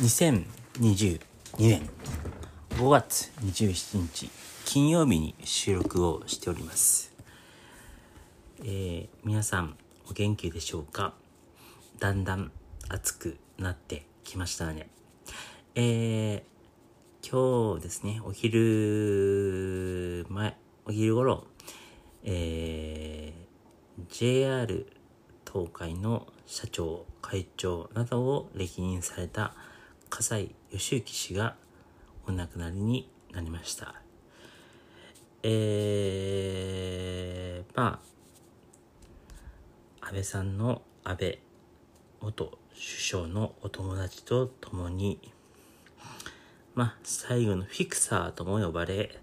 2022年5月27日金曜日に収録をしております。えー皆さんお元気でしょうか？だんだん暑くなってきましたね。えー今日ですね、お昼前、お昼頃、えー JR 東海の社長、会長などを歴任された笠井義行氏がお亡くなりになりました。えー、まあ、安倍さんの安倍元首相のお友達と共に、まあ、最後のフィクサーとも呼ばれ、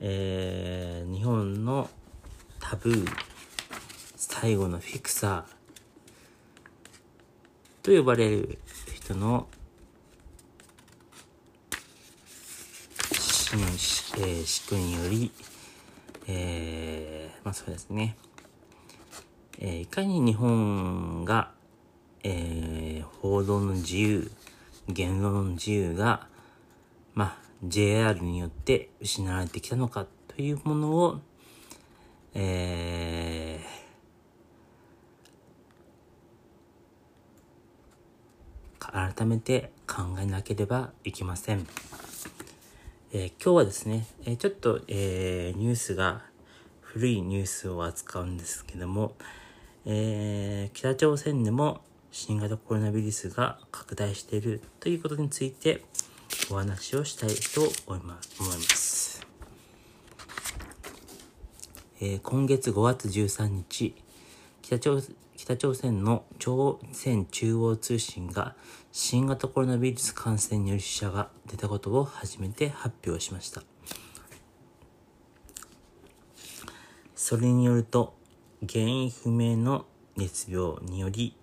えー、日本のタブー、最後のフィクサーと呼ばれる人の死のし、えー、死去により、えー、まあそうですね、えーいかに日本が、えー報道の自由、言論の自由が、まあ、JR によって失われてきたのかというものを、えー改めて考えなければいけません。えー今日はですね、えーちょっと、えーニュースが古いニュースを扱うんですけども、え北朝鮮でも新型コロナウイルスが拡大しているということについてお話をしたいと思います。え今月5月13日、北朝北朝鮮の朝鮮中央通信が新型コロナウイルス感染による死者が出たことを初めて発表しました。それによると、原因不明の熱病により、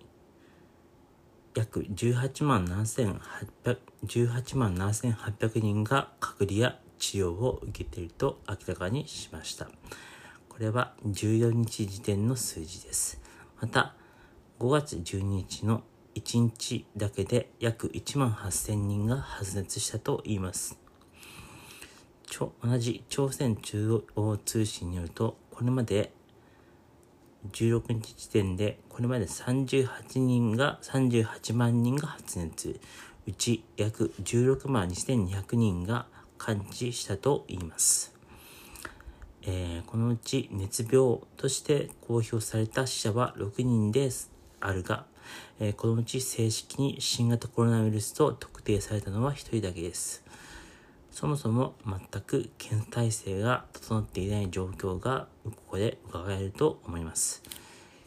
約18万7800 18万7800人が隔離や治療を受けていると明らかにしました。これは14日時点の数字です。また、5月12日の1日だけで約1万8000人が発熱したといいます。同じ朝鮮中央通信によると、これまで16日時点で、これまで38人が、38万人が発熱、うち約16万2200人が感知したといいます。えーこのうち熱病として公表された死者は6人ですあるが、えーこのうち正式に新型コロナウイルスと特定されたのは1人だけです。そもそも全く検査体制が整っていない状況がここで伺えると思います。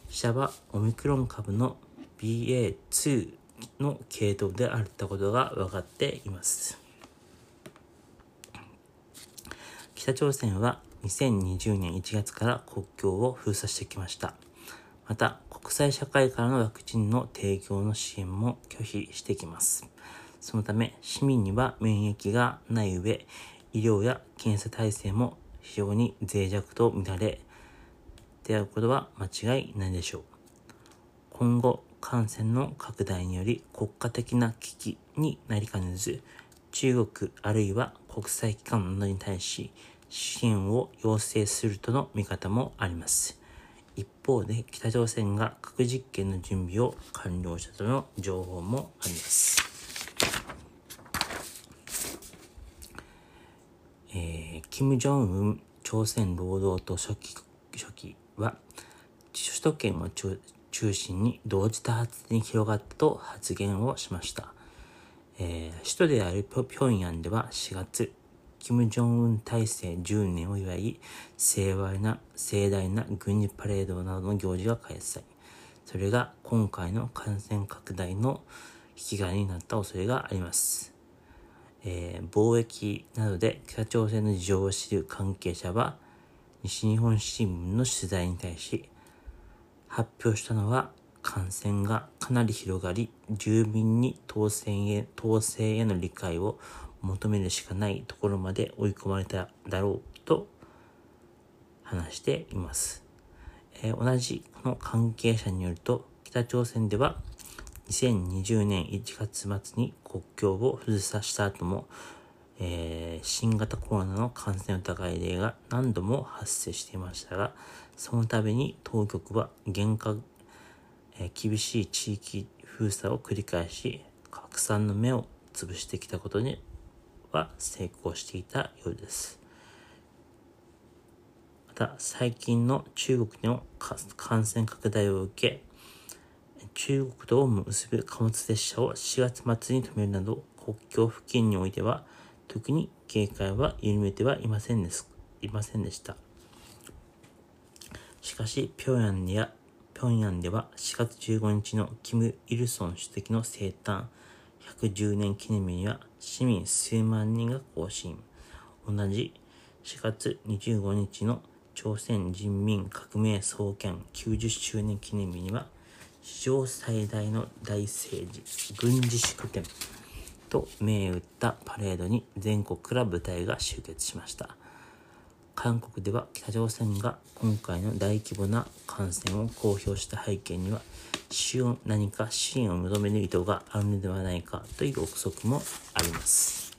死者はオミクロン株の BA.2 の系統であったことが分かっています。北朝鮮は2020年1月から国境を封鎖してきました。また、国際社会からのワクチンの提供の支援も拒否してきます。そのため、市民には免疫がない上、医療や検査体制も非常に脆弱と乱れ、であることは間違いないでしょう。今後、感染の拡大により国家的な危機になりかねず、中国あるいは国際機関などに対し支援を要請するとの見方もあります。一方で北朝鮮が核実験の準備を完了したとの情報もあります。えー、キム・ジョンウン朝鮮労働党書記書記は首都圏を中心に同時多発に広がったと発言をしました。えー首都であるピョピョンヤンでは4月、キム・ジョンウン体制10年を祝い、盛大な、盛大な軍事パレードなどの行事が開催。それが今回の感染拡大の引き金になった恐れがあります。えー貿易などで北朝鮮の事情を知る関係者は、西日本新聞の取材に対し、発表したのは感染がかなり広がり、住民に統制へ統制への理解を求めるしかないところまで追い込まれただろうと話しています。えー同じこの関係者によると、北朝鮮では2020年1月末に国境を封鎖した後も、えー、新型コロナの感染疑い例が何度も発生していましたが、その度に当局は厳格、えー、厳しい地域封鎖を繰り返し、拡散の目を潰してきたことには成功していたようです。また、最近の中国での感染拡大を受け、中国とを結ぶ貨物列車を4月末に止めるなど、国境付近においては、特に警戒は緩めてはいませんです。いませんでした。しかし、平壌や、平壌では4月15日のキム・イルソン主席の生誕110年記念日には市民数万人が行進。同じ4月25日の朝鮮人民革命創建90周年記念日には史上最大の大政治、軍事祝典と銘打ったパレードに全国から部隊が集結しました。韓国では北朝鮮が今回の大規模な感染を公表した背景には、何か支援を求める意図があるのではないかという憶測もあります。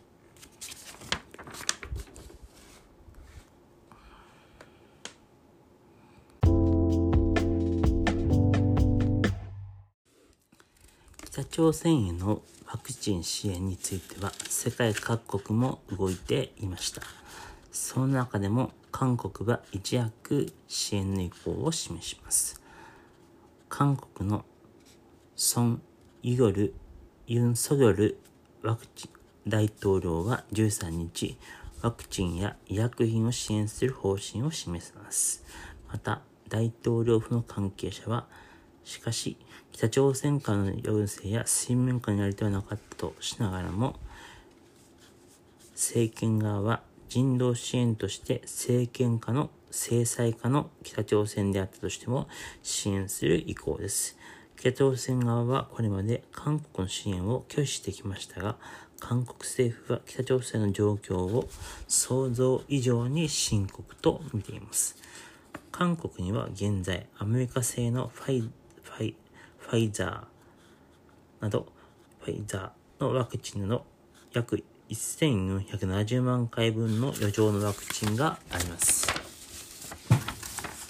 北朝鮮へのワクチン支援については世界各国も動いていました。その中でも韓国は一躍支援の意向を示します。韓国のソン・ユゴル・ユン・ソギョルワクチン大統領は13日、ワクチンや医薬品を支援する方針を示します。また、大統領府の関係者は、しかし、北朝鮮からの要請や水面下にありではなかったとしながらも、政権側は人道支援として政権下の制裁下の北朝鮮であったとしても支援する意向です。北朝鮮側はこれまで韓国の支援を拒否してきましたが、韓国政府は北朝鮮の状況を想像以上に深刻と見ています。韓国には現在アメリカ製のファイファイファイザーなど、ファイザーのワクチンの約1470万回分の余剰のワクチンがあります。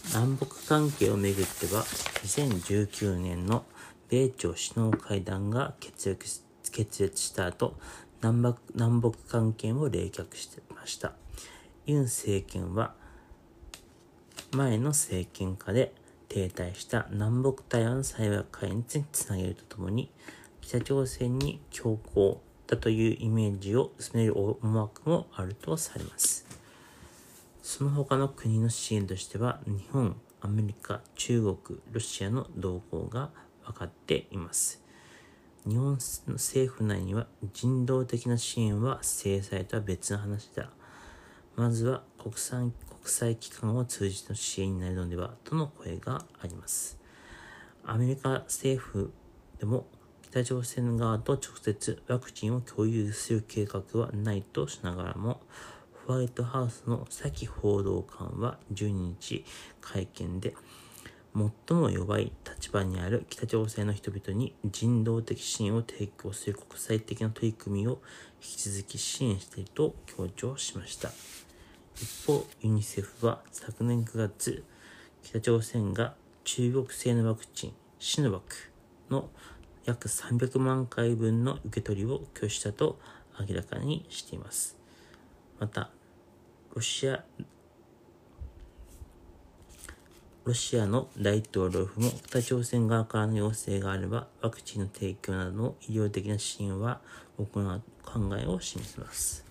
南北関係をめぐっては、2019年の米朝首脳会談が決裂決裂した後、南北南北関係も冷却してました。ユン政権は、前の政権下で停滞した南北台湾対話会につなげるとともに、北朝鮮に強硬だというイメージを薄める思惑もあるとされます。その他の国の支援としては、日本、アメリカ、中国、ロシアの動向が分かっています。日本の政府内には人道的な支援は制裁とは別の話だ。まずは国産国際機関を通じての支援になるのではとの声があります。アメリカ政府でも北朝鮮側と直接ワクチンを共有する計画はないとしながらも、ホワイトハウスのサキ報道官は12日会見で、最も弱い立場にある北朝鮮の人々に人道的支援を提供する国際的な取り組みを引き続き支援していると強調しました。一方、ユニセフは昨年9月、北朝鮮が中国製のワクチン、シノバクの約300万回分の受け取りを拒否したと明らかにしています。また、ロシア、ロシアの大統領府も北朝鮮側からの要請があればワクチンの提供などの医療的な支援は行う考えを示します。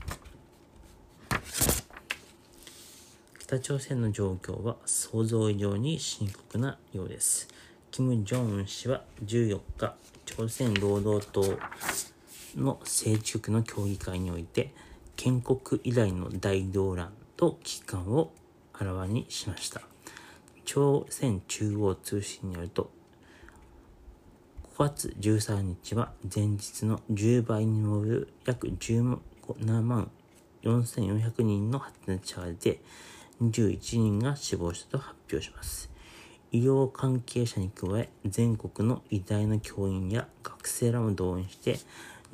北朝鮮の状況は想像以上に深刻なようです。キム・ジョンウン氏は14日、朝鮮労働党の政治局の協議会において、建国以来の大動乱と危機感をあらわにしました。朝鮮中央通信によると、5月13日は前日の10倍に上る約17万4400人の発熱者が出て、21人が死亡したと発表します。医療関係者に加え全国の医大の教員や学生らも動員して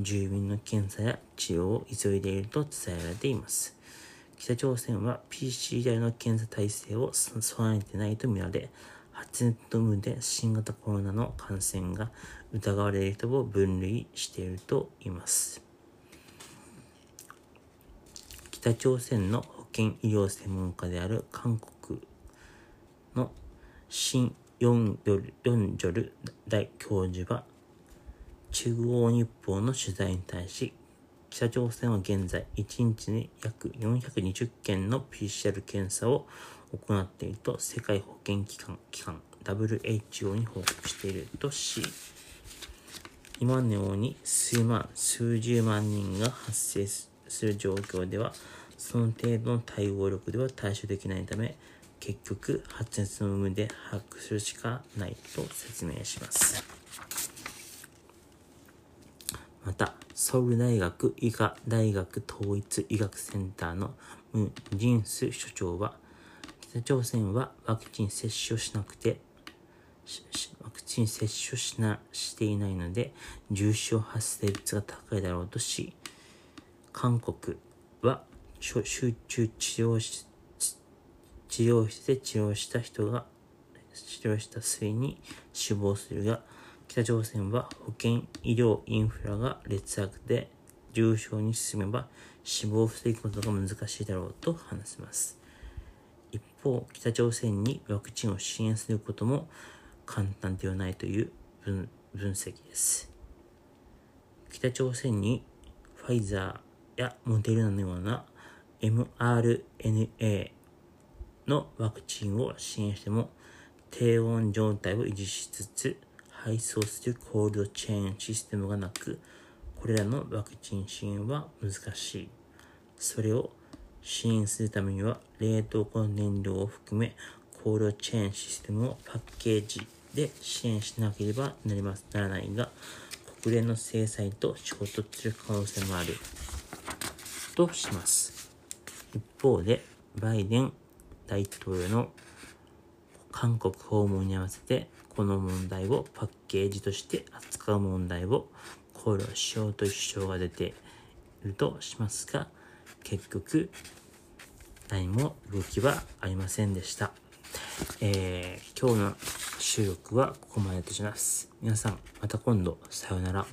住民の検査や治療を急いでいると伝えられています。北朝鮮は PCR の検査体制を備えてないとみられ発熱と無で新型コロナの感染が疑われる人を分類しているといいます。北朝鮮の保健医療専門家である韓国のシン・ヨンヨルヨンジョル大教授は中央日報の取材に対し北朝鮮は現在1日に約420件の PCR 検査を行っていると世界保健機関機関 WHO に報告しているとし今のように数万数十万人が発生する状況ではその程度の対応力では対処できないため結局発熱の有無で把握するしかないと説明します。またソウル大学医科大学統一医学センターのムン・ジンス所長は北朝鮮はワクチン接種をしなくてワクチン接種しなしていないので重症発生率が高いだろうとし韓国は集中治療室治療室で治療した人が治療した末に死亡するが、北朝鮮は保健医療インフラが劣悪で重症に進めば死亡を防ぐことが難しいだろうと話します。一方、北朝鮮にワクチンを支援することも簡単ではないという分分析です。北朝鮮にファイザーやモデルナのような mRNA のワクチンを支援しても低温状態を維持しつつ配送するコールドチェーンシステムがなくこれらのワクチン支援は難しいそれを支援するためには冷凍庫の燃料を含めコールドチェーンシステムをパッケージで支援しなければなりますならないが国連の制裁と衝突する可能性もある。とします。一方でバイデン大統領の韓国訪問に合わせてこの問題をパッケージとして扱う問題を考慮しようという主張が出ているとしますが結局何も動きはありませんでした。えー、今日の収録はここまでとします。皆さんまた今度さようなら。